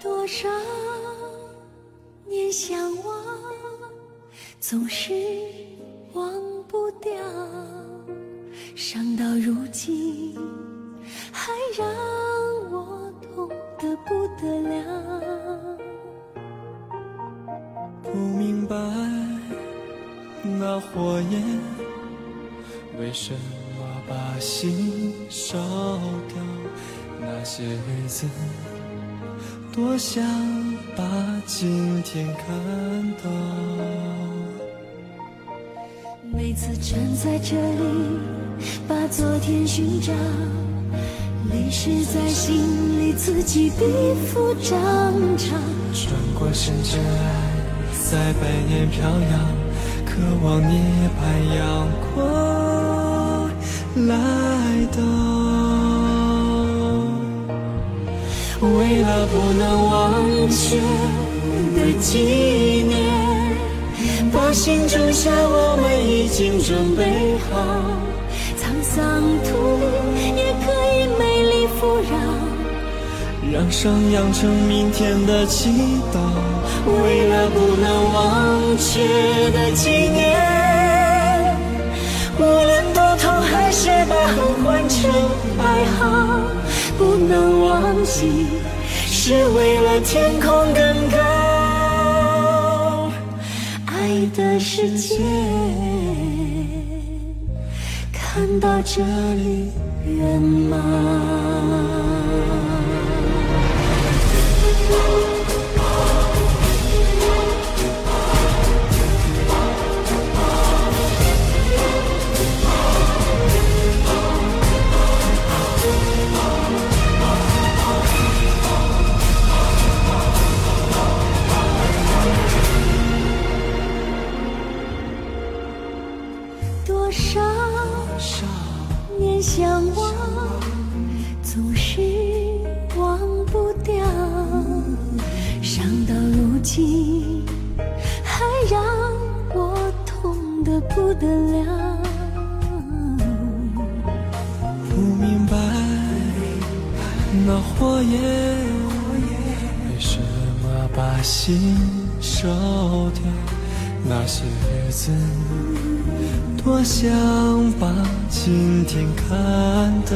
多少年相望，总是忘不掉，伤到如今，还让我痛得不得了。不明白那火焰为什么把心烧掉，那些日子多想把今天看到。每次站在这里，把昨天寻找，历史在心里自己的复张长。穿过深尘埃，在百年飘扬，渴望涅槃阳光来到。为了不能忘却的纪念，把心种下，我们已经准备好。沧桑土里也可以美丽富饶，让伤养成明天的祈祷。为了不能忘却的纪念，好。不能忘记，是为了天空更高。爱的世界，看到这里圆满。少年相望，总是忘不掉，伤到如今，还让我痛得不得了。不明白那火焰为什么把心烧掉，那些日子多想把今天看到。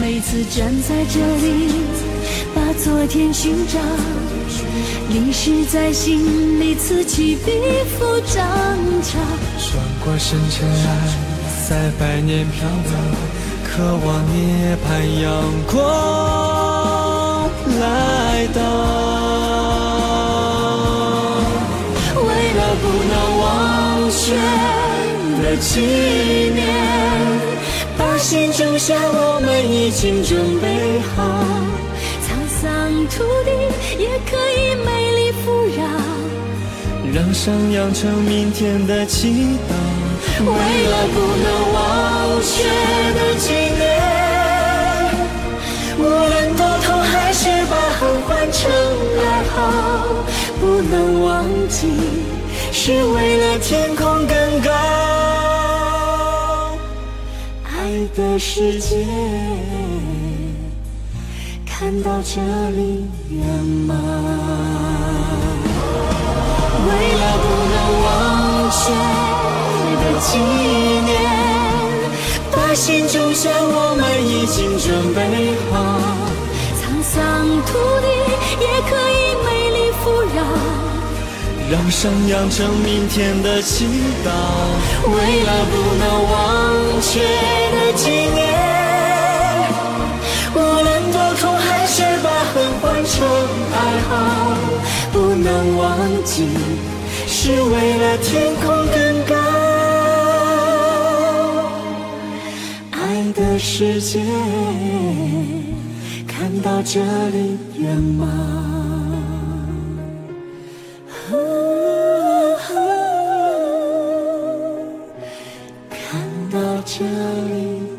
每次站在这里，把昨天寻找，历史在心里此起彼伏涨潮。转过身尘埃，在百年飘摇，渴望涅槃阳光忘却的纪念，把心种下，我们已经准备好。沧桑土地也可以美丽富饶，让伤养成明天的祈祷。为了不能忘却的纪念，无论多痛，还是把恨换成爱好。不能忘记，是为了天空更高。爱的世界，看到这里圆满。为了不能忘却的纪念，把心种下，我们已经准备好。沧桑土地也可以美丽富饶。让伤养成明天的祈祷。为了不能忘却的纪念，无论多痛，还是把恨换成爱好。不能忘记，是为了天空更高。爱的世界，看到这里圆满。到这里。